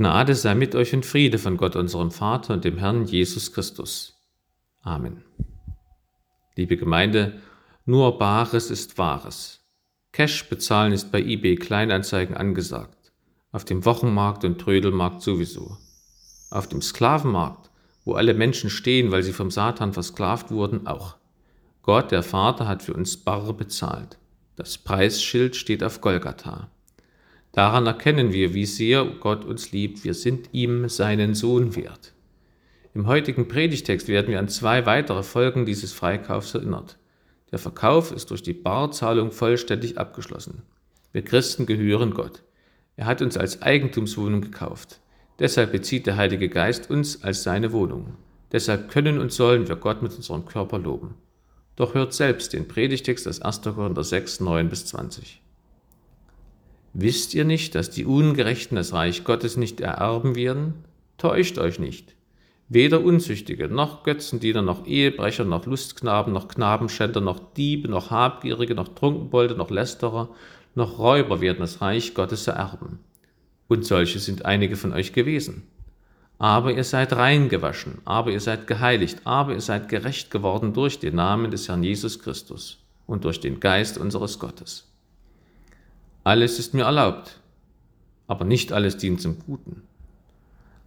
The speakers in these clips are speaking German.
Gnade sei mit euch und Friede von Gott, unserem Vater und dem Herrn Jesus Christus. Amen. Liebe Gemeinde, nur Bares ist Wahres. Cash bezahlen ist bei eBay Kleinanzeigen angesagt. Auf dem Wochenmarkt und Trödelmarkt sowieso. Auf dem Sklavenmarkt, wo alle Menschen stehen, weil sie vom Satan versklavt wurden, auch. Gott, der Vater, hat für uns Barre bezahlt. Das Preisschild steht auf Golgatha. Daran erkennen wir, wie sehr Gott uns liebt. Wir sind ihm seinen Sohn wert. Im heutigen Predigtext werden wir an zwei weitere Folgen dieses Freikaufs erinnert. Der Verkauf ist durch die Barzahlung vollständig abgeschlossen. Wir Christen gehören Gott. Er hat uns als Eigentumswohnung gekauft. Deshalb bezieht der Heilige Geist uns als seine Wohnung. Deshalb können und sollen wir Gott mit unserem Körper loben. Doch hört selbst den Predigtext aus 1. Korinther 6, 9 bis 20. Wisst ihr nicht, dass die Ungerechten das Reich Gottes nicht ererben werden? Täuscht euch nicht. Weder Unzüchtige, noch Götzendiener, noch Ehebrecher, noch Lustknaben, noch Knabenschänder, noch Diebe, noch Habgierige, noch Trunkenbolde, noch Lästerer, noch Räuber werden das Reich Gottes ererben. Und solche sind einige von euch gewesen. Aber ihr seid reingewaschen, aber ihr seid geheiligt, aber ihr seid gerecht geworden durch den Namen des Herrn Jesus Christus und durch den Geist unseres Gottes. Alles ist mir erlaubt, aber nicht alles dient zum Guten.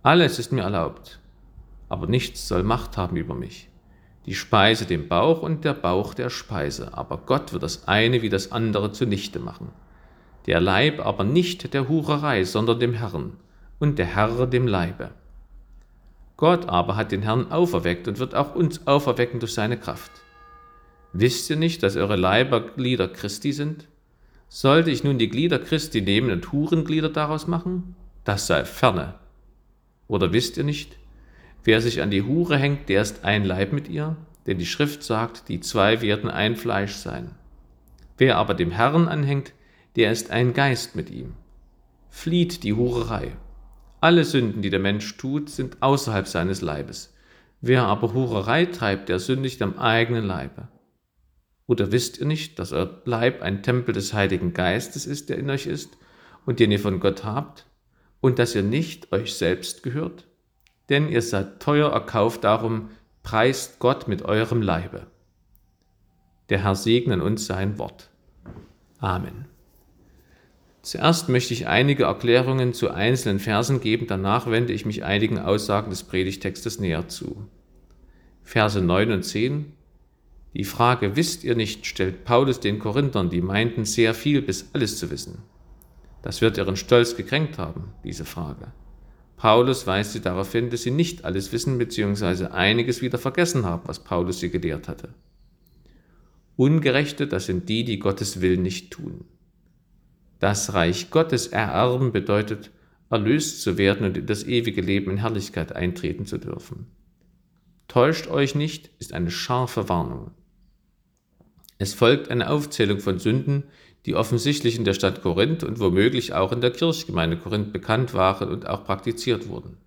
Alles ist mir erlaubt, aber nichts soll Macht haben über mich. Die Speise dem Bauch und der Bauch der Speise, aber Gott wird das eine wie das andere zunichte machen. Der Leib aber nicht der Hurerei, sondern dem Herrn, und der Herr dem Leibe. Gott aber hat den Herrn auferweckt und wird auch uns auferwecken durch seine Kraft. Wisst ihr nicht, dass eure Leiber Glieder Christi sind? Sollte ich nun die Glieder Christi nehmen und Hurenglieder daraus machen? Das sei ferne. Oder wisst ihr nicht? Wer sich an die Hure hängt, der ist ein Leib mit ihr, denn die Schrift sagt, die zwei werden ein Fleisch sein. Wer aber dem Herrn anhängt, der ist ein Geist mit ihm. Flieht die Hurerei. Alle Sünden, die der Mensch tut, sind außerhalb seines Leibes. Wer aber Hurerei treibt, der sündigt am eigenen Leibe. Oder wisst ihr nicht, dass euer Leib ein Tempel des Heiligen Geistes ist, der in euch ist und den ihr von Gott habt, und dass ihr nicht euch selbst gehört? Denn ihr seid teuer erkauft, darum preist Gott mit eurem Leibe. Der Herr segne uns sein Wort. Amen. Zuerst möchte ich einige Erklärungen zu einzelnen Versen geben, danach wende ich mich einigen Aussagen des Predigtextes näher zu. Verse 9 und 10 die Frage, wisst ihr nicht, stellt Paulus den Korinthern, die meinten sehr viel bis alles zu wissen. Das wird ihren Stolz gekränkt haben, diese Frage. Paulus weist sie darauf hin, dass sie nicht alles wissen bzw. einiges wieder vergessen haben, was Paulus sie gelehrt hatte. Ungerechte, das sind die, die Gottes Willen nicht tun. Das Reich Gottes ererben bedeutet, erlöst zu werden und in das ewige Leben in Herrlichkeit eintreten zu dürfen. Täuscht euch nicht, ist eine scharfe Warnung. Es folgt eine Aufzählung von Sünden, die offensichtlich in der Stadt Korinth und womöglich auch in der Kirchgemeinde Korinth bekannt waren und auch praktiziert wurden.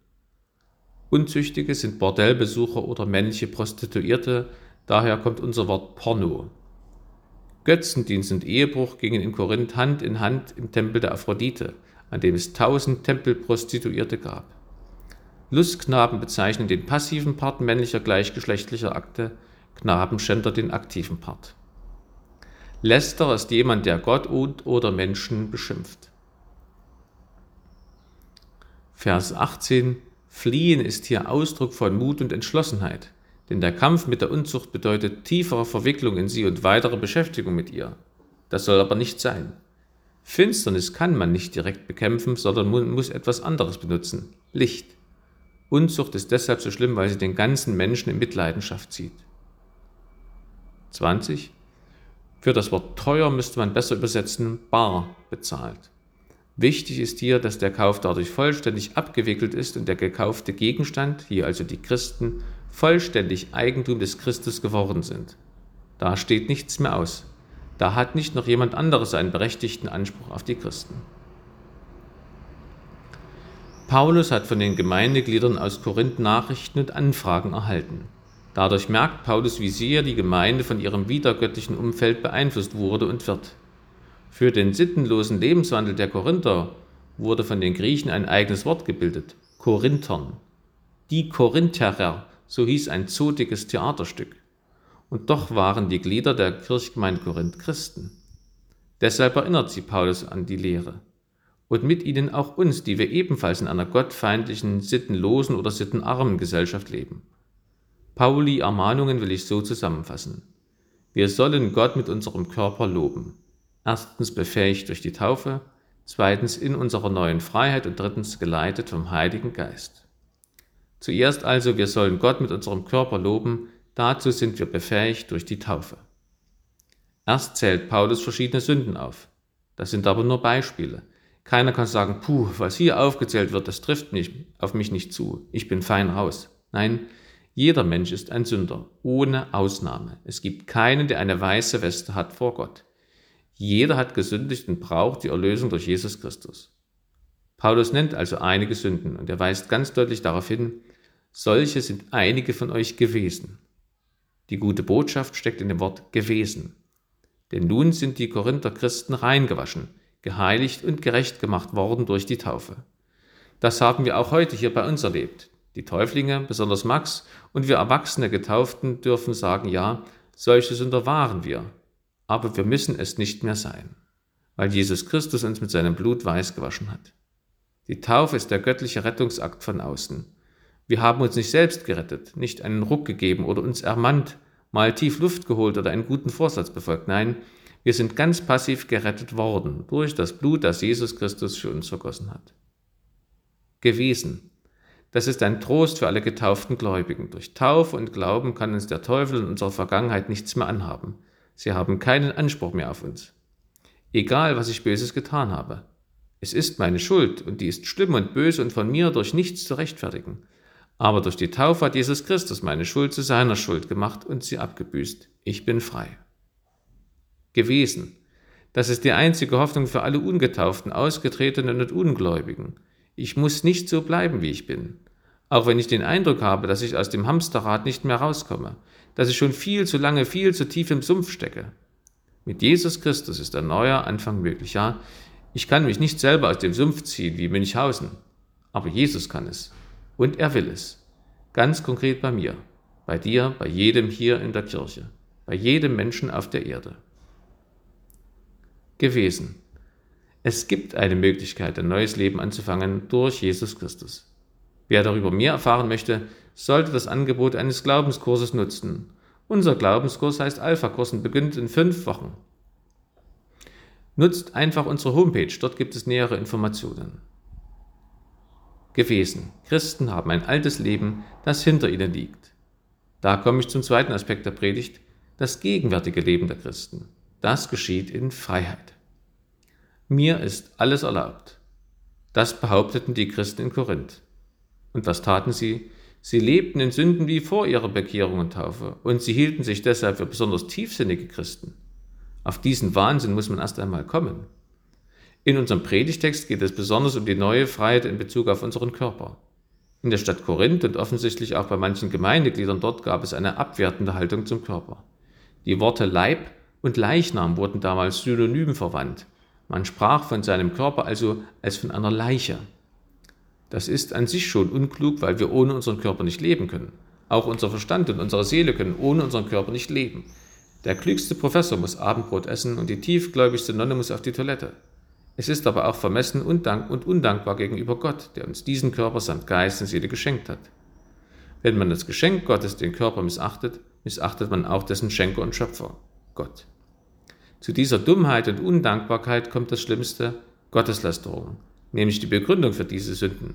Unzüchtige sind Bordellbesucher oder männliche Prostituierte, daher kommt unser Wort Porno. Götzendienst und Ehebruch gingen in Korinth Hand in Hand im Tempel der Aphrodite, an dem es tausend Tempelprostituierte gab. Lustknaben bezeichnen den passiven Part männlicher gleichgeschlechtlicher Akte, Knabenschänder den aktiven Part. Lästerer ist jemand, der Gott und oder Menschen beschimpft. Vers 18 Fliehen ist hier Ausdruck von Mut und Entschlossenheit, denn der Kampf mit der Unzucht bedeutet tiefere Verwicklung in sie und weitere Beschäftigung mit ihr. Das soll aber nicht sein. Finsternis kann man nicht direkt bekämpfen, sondern man muss etwas anderes benutzen. Licht. Unzucht ist deshalb so schlimm, weil sie den ganzen Menschen in Mitleidenschaft zieht. 20. Für das Wort teuer müsste man besser übersetzen bar bezahlt. Wichtig ist hier, dass der Kauf dadurch vollständig abgewickelt ist und der gekaufte Gegenstand, hier also die Christen, vollständig Eigentum des Christus geworden sind. Da steht nichts mehr aus. Da hat nicht noch jemand anderes einen berechtigten Anspruch auf die Christen. Paulus hat von den Gemeindegliedern aus Korinth Nachrichten und Anfragen erhalten. Dadurch merkt Paulus, wie sehr die Gemeinde von ihrem wiedergöttlichen Umfeld beeinflusst wurde und wird. Für den sittenlosen Lebenswandel der Korinther wurde von den Griechen ein eigenes Wort gebildet, Korinthern. Die Korintherer, so hieß ein zotiges Theaterstück. Und doch waren die Glieder der Kirchgemeinde Korinth Christen. Deshalb erinnert sie Paulus an die Lehre. Und mit ihnen auch uns, die wir ebenfalls in einer gottfeindlichen, sittenlosen oder sittenarmen Gesellschaft leben. Pauli Ermahnungen will ich so zusammenfassen. Wir sollen Gott mit unserem Körper loben. Erstens befähigt durch die Taufe, zweitens in unserer neuen Freiheit und drittens geleitet vom Heiligen Geist. Zuerst also, wir sollen Gott mit unserem Körper loben, dazu sind wir befähigt durch die Taufe. Erst zählt Paulus verschiedene Sünden auf. Das sind aber nur Beispiele. Keiner kann sagen, puh, was hier aufgezählt wird, das trifft mich, auf mich nicht zu. Ich bin fein raus. Nein, jeder Mensch ist ein Sünder, ohne Ausnahme. Es gibt keinen, der eine weiße Weste hat vor Gott. Jeder hat gesündigt und braucht die Erlösung durch Jesus Christus. Paulus nennt also einige Sünden und er weist ganz deutlich darauf hin, solche sind einige von euch gewesen. Die gute Botschaft steckt in dem Wort gewesen. Denn nun sind die Korinther Christen reingewaschen, geheiligt und gerecht gemacht worden durch die Taufe. Das haben wir auch heute hier bei uns erlebt. Die Täuflinge, besonders Max, und wir erwachsene Getauften dürfen sagen, ja, solche Sünder waren wir, aber wir müssen es nicht mehr sein, weil Jesus Christus uns mit seinem Blut weiß gewaschen hat. Die Taufe ist der göttliche Rettungsakt von außen. Wir haben uns nicht selbst gerettet, nicht einen Ruck gegeben oder uns ermannt, mal tief Luft geholt oder einen guten Vorsatz befolgt. Nein, wir sind ganz passiv gerettet worden durch das Blut, das Jesus Christus für uns vergossen hat. Gewesen. Das ist ein Trost für alle getauften Gläubigen. Durch Taufe und Glauben kann uns der Teufel in unserer Vergangenheit nichts mehr anhaben. Sie haben keinen Anspruch mehr auf uns. Egal, was ich Böses getan habe. Es ist meine Schuld und die ist schlimm und böse und von mir durch nichts zu rechtfertigen. Aber durch die Taufe hat Jesus Christus meine Schuld zu seiner Schuld gemacht und sie abgebüßt. Ich bin frei. Gewesen. Das ist die einzige Hoffnung für alle Ungetauften, Ausgetretenen und Ungläubigen. Ich muss nicht so bleiben, wie ich bin. Auch wenn ich den Eindruck habe, dass ich aus dem Hamsterrad nicht mehr rauskomme, dass ich schon viel zu lange, viel zu tief im Sumpf stecke. Mit Jesus Christus ist ein neuer Anfang möglich. Ja, ich kann mich nicht selber aus dem Sumpf ziehen wie Münchhausen, aber Jesus kann es. Und er will es. Ganz konkret bei mir, bei dir, bei jedem hier in der Kirche, bei jedem Menschen auf der Erde. Gewesen. Es gibt eine Möglichkeit, ein neues Leben anzufangen durch Jesus Christus. Wer darüber mehr erfahren möchte, sollte das Angebot eines Glaubenskurses nutzen. Unser Glaubenskurs heißt Alpha-Kurs und beginnt in fünf Wochen. Nutzt einfach unsere Homepage, dort gibt es nähere Informationen. Gewesen. Christen haben ein altes Leben, das hinter ihnen liegt. Da komme ich zum zweiten Aspekt der Predigt, das gegenwärtige Leben der Christen. Das geschieht in Freiheit. Mir ist alles erlaubt. Das behaupteten die Christen in Korinth. Und was taten sie? Sie lebten in Sünden wie vor ihrer Bekehrung und Taufe, und sie hielten sich deshalb für besonders tiefsinnige Christen. Auf diesen Wahnsinn muss man erst einmal kommen. In unserem Predigtext geht es besonders um die neue Freiheit in Bezug auf unseren Körper. In der Stadt Korinth und offensichtlich auch bei manchen Gemeindegliedern dort gab es eine abwertende Haltung zum Körper. Die Worte Leib und Leichnam wurden damals synonym verwandt. Man sprach von seinem Körper also als von einer Leiche. Das ist an sich schon unklug, weil wir ohne unseren Körper nicht leben können. Auch unser Verstand und unsere Seele können ohne unseren Körper nicht leben. Der klügste Professor muss Abendbrot essen und die tiefgläubigste Nonne muss auf die Toilette. Es ist aber auch vermessen und undankbar gegenüber Gott, der uns diesen Körper samt Geist und Seele geschenkt hat. Wenn man das Geschenk Gottes, den Körper, missachtet, missachtet man auch dessen Schenker und Schöpfer, Gott. Zu dieser Dummheit und Undankbarkeit kommt das Schlimmste, Gotteslästerung nämlich die Begründung für diese Sünden.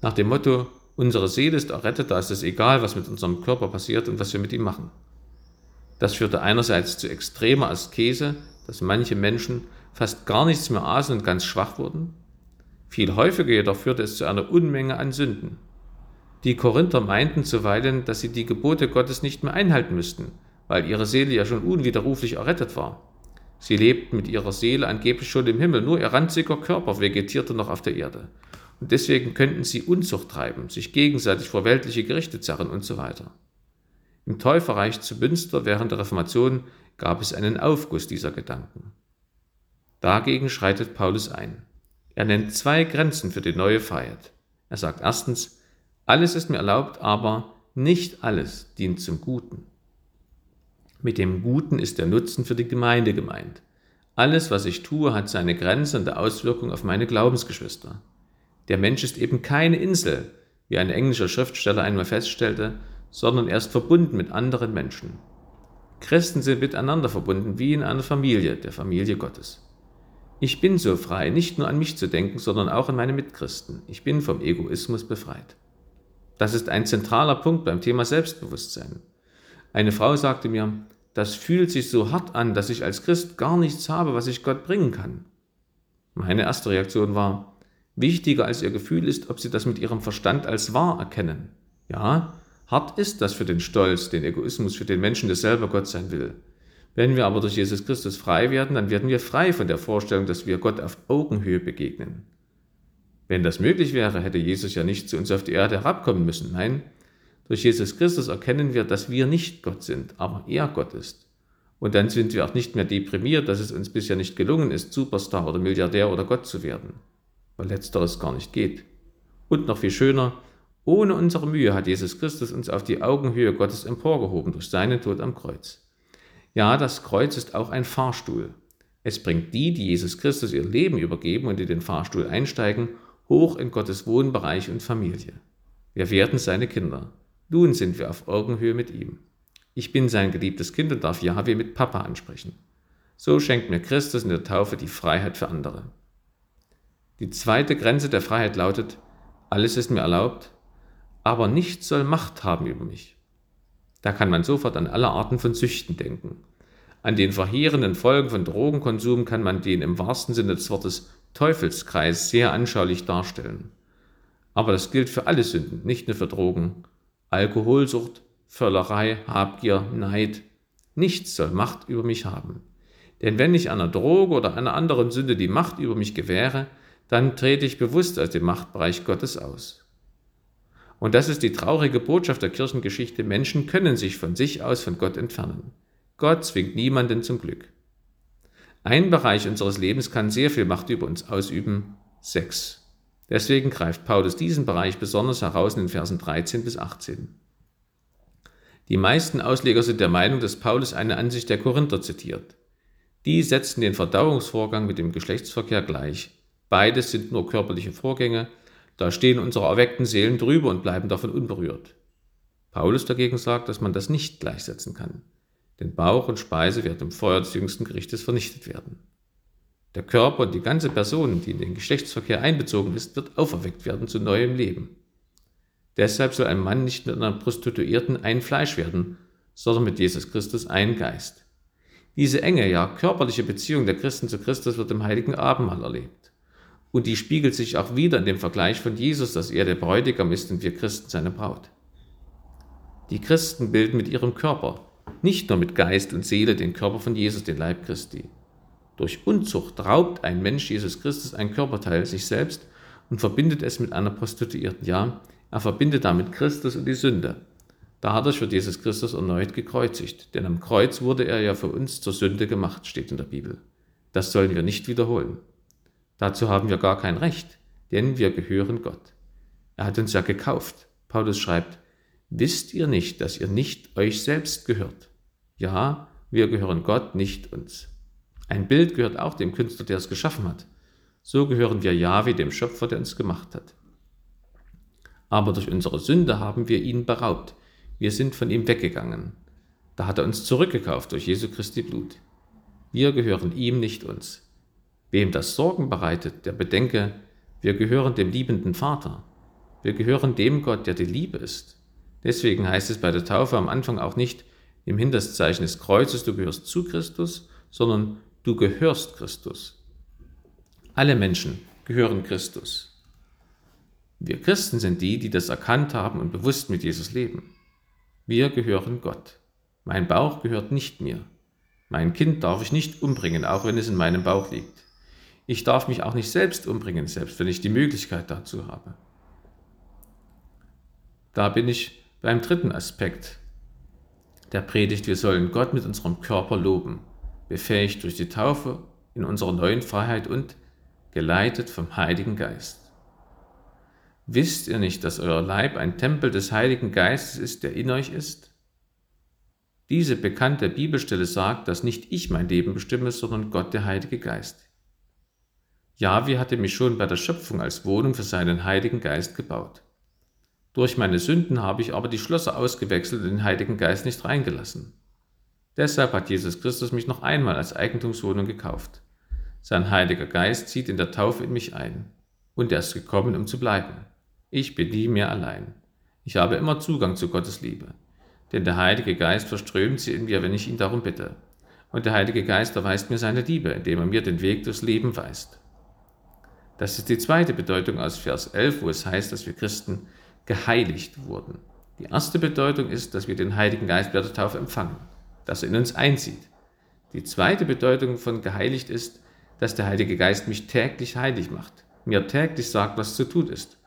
Nach dem Motto, unsere Seele ist errettet, da ist es egal, was mit unserem Körper passiert und was wir mit ihm machen. Das führte einerseits zu extremer Askese, dass manche Menschen fast gar nichts mehr aßen und ganz schwach wurden. Viel häufiger jedoch führte es zu einer Unmenge an Sünden. Die Korinther meinten zuweilen, dass sie die Gebote Gottes nicht mehr einhalten müssten, weil ihre Seele ja schon unwiderruflich errettet war. Sie lebten mit ihrer Seele angeblich schon im Himmel, nur ihr ranziger Körper vegetierte noch auf der Erde. Und deswegen könnten sie Unzucht treiben, sich gegenseitig vor weltliche Gerichte zerren und so weiter. Im Täuferreich zu Münster während der Reformation gab es einen Aufguss dieser Gedanken. Dagegen schreitet Paulus ein. Er nennt zwei Grenzen für die neue Freiheit. Er sagt erstens, alles ist mir erlaubt, aber nicht alles dient zum Guten. Mit dem Guten ist der Nutzen für die Gemeinde gemeint. Alles, was ich tue, hat seine Grenze und Auswirkung auf meine Glaubensgeschwister. Der Mensch ist eben keine Insel, wie ein englischer Schriftsteller einmal feststellte, sondern er ist verbunden mit anderen Menschen. Christen sind miteinander verbunden wie in einer Familie, der Familie Gottes. Ich bin so frei, nicht nur an mich zu denken, sondern auch an meine Mitchristen. Ich bin vom Egoismus befreit. Das ist ein zentraler Punkt beim Thema Selbstbewusstsein. Eine Frau sagte mir, das fühlt sich so hart an, dass ich als Christ gar nichts habe, was ich Gott bringen kann. Meine erste Reaktion war, wichtiger als ihr Gefühl ist, ob sie das mit ihrem Verstand als wahr erkennen. Ja, hart ist das für den Stolz, den Egoismus, für den Menschen, der selber Gott sein will. Wenn wir aber durch Jesus Christus frei werden, dann werden wir frei von der Vorstellung, dass wir Gott auf Augenhöhe begegnen. Wenn das möglich wäre, hätte Jesus ja nicht zu uns auf die Erde herabkommen müssen. Nein, durch Jesus Christus erkennen wir, dass wir nicht Gott sind, aber er Gott ist. Und dann sind wir auch nicht mehr deprimiert, dass es uns bisher nicht gelungen ist, Superstar oder Milliardär oder Gott zu werden, weil letzteres gar nicht geht. Und noch viel schöner, ohne unsere Mühe hat Jesus Christus uns auf die Augenhöhe Gottes emporgehoben durch seinen Tod am Kreuz. Ja, das Kreuz ist auch ein Fahrstuhl. Es bringt die, die Jesus Christus ihr Leben übergeben und in den Fahrstuhl einsteigen, hoch in Gottes Wohnbereich und Familie. Wir werden seine Kinder. Nun sind wir auf Augenhöhe mit ihm. Ich bin sein geliebtes Kind und darf Yahweh mit Papa ansprechen. So schenkt mir Christus in der Taufe die Freiheit für andere. Die zweite Grenze der Freiheit lautet, alles ist mir erlaubt, aber nichts soll Macht haben über mich. Da kann man sofort an alle Arten von Süchten denken. An den verheerenden Folgen von Drogenkonsum kann man den im wahrsten Sinne des Wortes Teufelskreis sehr anschaulich darstellen. Aber das gilt für alle Sünden, nicht nur für Drogen, Alkoholsucht, Völlerei, Habgier, Neid. Nichts soll Macht über mich haben. Denn wenn ich einer Droge oder einer anderen Sünde die Macht über mich gewähre, dann trete ich bewusst aus dem Machtbereich Gottes aus. Und das ist die traurige Botschaft der Kirchengeschichte. Menschen können sich von sich aus von Gott entfernen. Gott zwingt niemanden zum Glück. Ein Bereich unseres Lebens kann sehr viel Macht über uns ausüben, Sex. Deswegen greift Paulus diesen Bereich besonders heraus in den Versen 13 bis 18. Die meisten Ausleger sind der Meinung, dass Paulus eine Ansicht der Korinther zitiert. Die setzen den Verdauungsvorgang mit dem Geschlechtsverkehr gleich. Beides sind nur körperliche Vorgänge, da stehen unsere erweckten Seelen drüber und bleiben davon unberührt. Paulus dagegen sagt, dass man das nicht gleichsetzen kann, denn Bauch und Speise werden im Feuer des jüngsten Gerichtes vernichtet werden. Der Körper und die ganze Person, die in den Geschlechtsverkehr einbezogen ist, wird auferweckt werden zu neuem Leben. Deshalb soll ein Mann nicht mit einer Prostituierten ein Fleisch werden, sondern mit Jesus Christus ein Geist. Diese enge, ja körperliche Beziehung der Christen zu Christus wird im heiligen Abendmahl erlebt. Und die spiegelt sich auch wieder in dem Vergleich von Jesus, dass er der Bräutigam ist und wir Christen seine Braut. Die Christen bilden mit ihrem Körper, nicht nur mit Geist und Seele, den Körper von Jesus, den Leib Christi. Durch Unzucht raubt ein Mensch Jesus Christus ein Körperteil sich selbst und verbindet es mit einer Prostituierten. Ja, er verbindet damit Christus und die Sünde. Dadurch wird Jesus Christus erneut gekreuzigt, denn am Kreuz wurde er ja für uns zur Sünde gemacht, steht in der Bibel. Das sollen wir nicht wiederholen. Dazu haben wir gar kein Recht, denn wir gehören Gott. Er hat uns ja gekauft. Paulus schreibt, wisst ihr nicht, dass ihr nicht euch selbst gehört? Ja, wir gehören Gott, nicht uns. Ein Bild gehört auch dem Künstler, der es geschaffen hat. So gehören wir Jahwe, dem Schöpfer, der uns gemacht hat. Aber durch unsere Sünde haben wir ihn beraubt. Wir sind von ihm weggegangen. Da hat er uns zurückgekauft durch Jesu Christi Blut. Wir gehören ihm, nicht uns. Wem das Sorgen bereitet, der bedenke, wir gehören dem liebenden Vater. Wir gehören dem Gott, der die Liebe ist. Deswegen heißt es bei der Taufe am Anfang auch nicht im Hinterszeichen des Kreuzes, du gehörst zu Christus, sondern Du gehörst Christus. Alle Menschen gehören Christus. Wir Christen sind die, die das erkannt haben und bewusst mit Jesus leben. Wir gehören Gott. Mein Bauch gehört nicht mir. Mein Kind darf ich nicht umbringen, auch wenn es in meinem Bauch liegt. Ich darf mich auch nicht selbst umbringen, selbst wenn ich die Möglichkeit dazu habe. Da bin ich beim dritten Aspekt der Predigt. Wir sollen Gott mit unserem Körper loben befähigt durch die Taufe in unserer neuen Freiheit und geleitet vom Heiligen Geist. Wisst ihr nicht, dass euer Leib ein Tempel des Heiligen Geistes ist, der in euch ist? Diese bekannte Bibelstelle sagt, dass nicht ich mein Leben bestimme, sondern Gott der Heilige Geist. Jahwe hatte mich schon bei der Schöpfung als Wohnung für seinen Heiligen Geist gebaut. Durch meine Sünden habe ich aber die Schlösser ausgewechselt und den Heiligen Geist nicht reingelassen. Deshalb hat Jesus Christus mich noch einmal als Eigentumswohnung gekauft. Sein Heiliger Geist zieht in der Taufe in mich ein. Und er ist gekommen, um zu bleiben. Ich bin nie mehr allein. Ich habe immer Zugang zu Gottes Liebe. Denn der Heilige Geist verströmt sie in mir, wenn ich ihn darum bitte. Und der Heilige Geist erweist mir seine Liebe, indem er mir den Weg durchs Leben weist. Das ist die zweite Bedeutung aus Vers 11, wo es heißt, dass wir Christen geheiligt wurden. Die erste Bedeutung ist, dass wir den Heiligen Geist bei der Taufe empfangen, dass er in uns einzieht. Die zweite Bedeutung von geheiligt ist, dass der Heilige Geist mich täglich heilig macht, mir täglich sagt, was zu tun ist.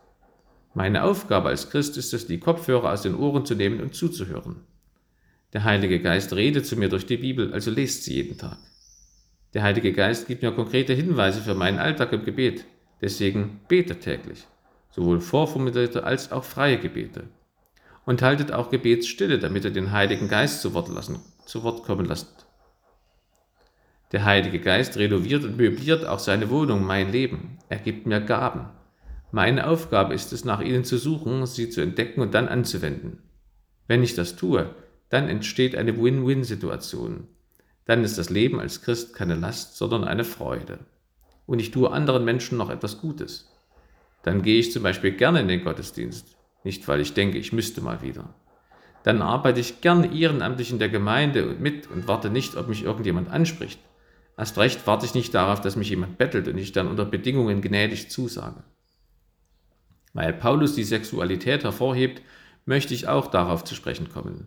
Meine Aufgabe als Christ ist es, die Kopfhörer aus den Ohren zu nehmen und zuzuhören. Der Heilige Geist redet zu mir durch die Bibel, also lest sie jeden Tag. Der Heilige Geist gibt mir konkrete Hinweise für meinen Alltag im Gebet, deswegen bete täglich, sowohl vorformulierte als auch freie Gebete. Und haltet auch Gebetsstille, damit ihr den Heiligen Geist zu Wort, lassen, zu Wort kommen lasst. Der Heilige Geist renoviert und möbliert auch seine Wohnung, mein Leben. Er gibt mir Gaben. Meine Aufgabe ist es, nach ihnen zu suchen, sie zu entdecken und dann anzuwenden. Wenn ich das tue, dann entsteht eine Win-Win-Situation. Dann ist das Leben als Christ keine Last, sondern eine Freude. Und ich tue anderen Menschen noch etwas Gutes. Dann gehe ich zum Beispiel gerne in den Gottesdienst, nicht weil ich denke, ich müsste mal wieder. Dann arbeite ich gern ehrenamtlich in der Gemeinde und mit und warte nicht, ob mich irgendjemand anspricht. Erst recht warte ich nicht darauf, dass mich jemand bettelt und ich dann unter Bedingungen gnädig zusage. Weil Paulus die Sexualität hervorhebt, möchte ich auch darauf zu sprechen kommen.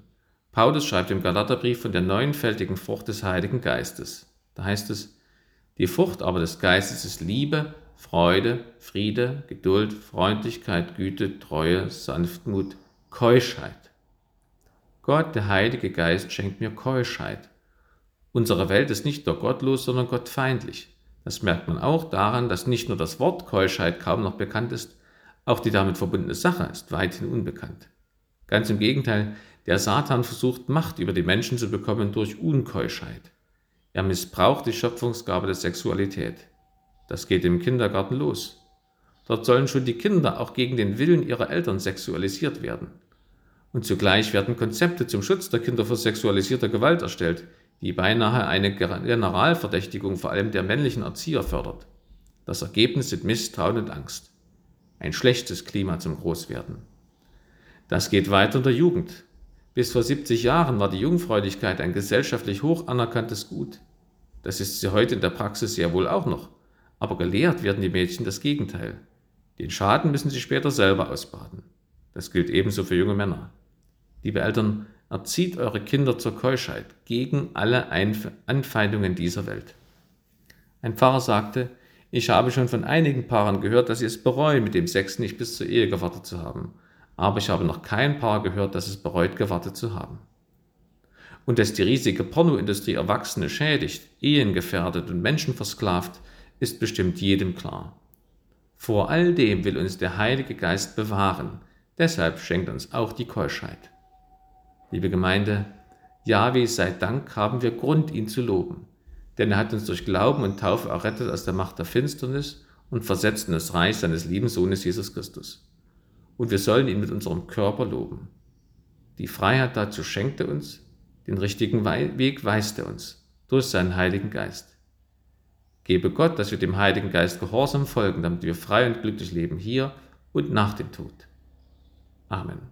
Paulus schreibt im Galaterbrief von der neunfältigen Frucht des Heiligen Geistes. Da heißt es, die Frucht aber des Geistes ist Liebe, Freude, Friede, Geduld, Freundlichkeit, Güte, Treue, Sanftmut, Keuschheit. Gott, der Heilige Geist, schenkt mir Keuschheit. Unsere Welt ist nicht nur gottlos, sondern gottfeindlich. Das merkt man auch daran, dass nicht nur das Wort Keuschheit kaum noch bekannt ist, auch die damit verbundene Sache ist weithin unbekannt. Ganz im Gegenteil, der Satan versucht Macht über die Menschen zu bekommen durch Unkeuschheit. Er missbraucht die Schöpfungsgabe der Sexualität. Das geht im Kindergarten los. Dort sollen schon die Kinder auch gegen den Willen ihrer Eltern sexualisiert werden. Und zugleich werden Konzepte zum Schutz der Kinder vor sexualisierter Gewalt erstellt, die beinahe eine Generalverdächtigung vor allem der männlichen Erzieher fördert. Das Ergebnis sind Misstrauen und Angst ein schlechtes Klima zum Großwerden. Das geht weiter in der Jugend. Bis vor 70 Jahren war die Jungfräulichkeit ein gesellschaftlich hoch anerkanntes Gut. Das ist sie heute in der Praxis sehr wohl auch noch. Aber gelehrt werden die Mädchen das Gegenteil. Den Schaden müssen sie später selber ausbaden. Das gilt ebenso für junge Männer. Liebe Eltern, erzieht eure Kinder zur Keuschheit gegen alle Anfeindungen dieser Welt. Ein Pfarrer sagte, ich habe schon von einigen Paaren gehört, dass sie es bereuen, mit dem Sex nicht bis zur Ehe gewartet zu haben. Aber ich habe noch kein Paar gehört, das es bereut, gewartet zu haben. Und dass die riesige Pornoindustrie Erwachsene schädigt, Ehen gefährdet und Menschen versklavt, ist bestimmt jedem klar. Vor all dem will uns der Heilige Geist bewahren. Deshalb schenkt uns auch die Keuschheit. Liebe Gemeinde, Jahwe sei Dank haben wir Grund, ihn zu loben denn er hat uns durch Glauben und Taufe errettet aus der Macht der Finsternis und versetzt in das Reich seines lieben Sohnes Jesus Christus. Und wir sollen ihn mit unserem Körper loben. Die Freiheit dazu schenkt er uns, den richtigen Weg weist er uns durch seinen Heiligen Geist. Gebe Gott, dass wir dem Heiligen Geist gehorsam folgen, damit wir frei und glücklich leben hier und nach dem Tod. Amen.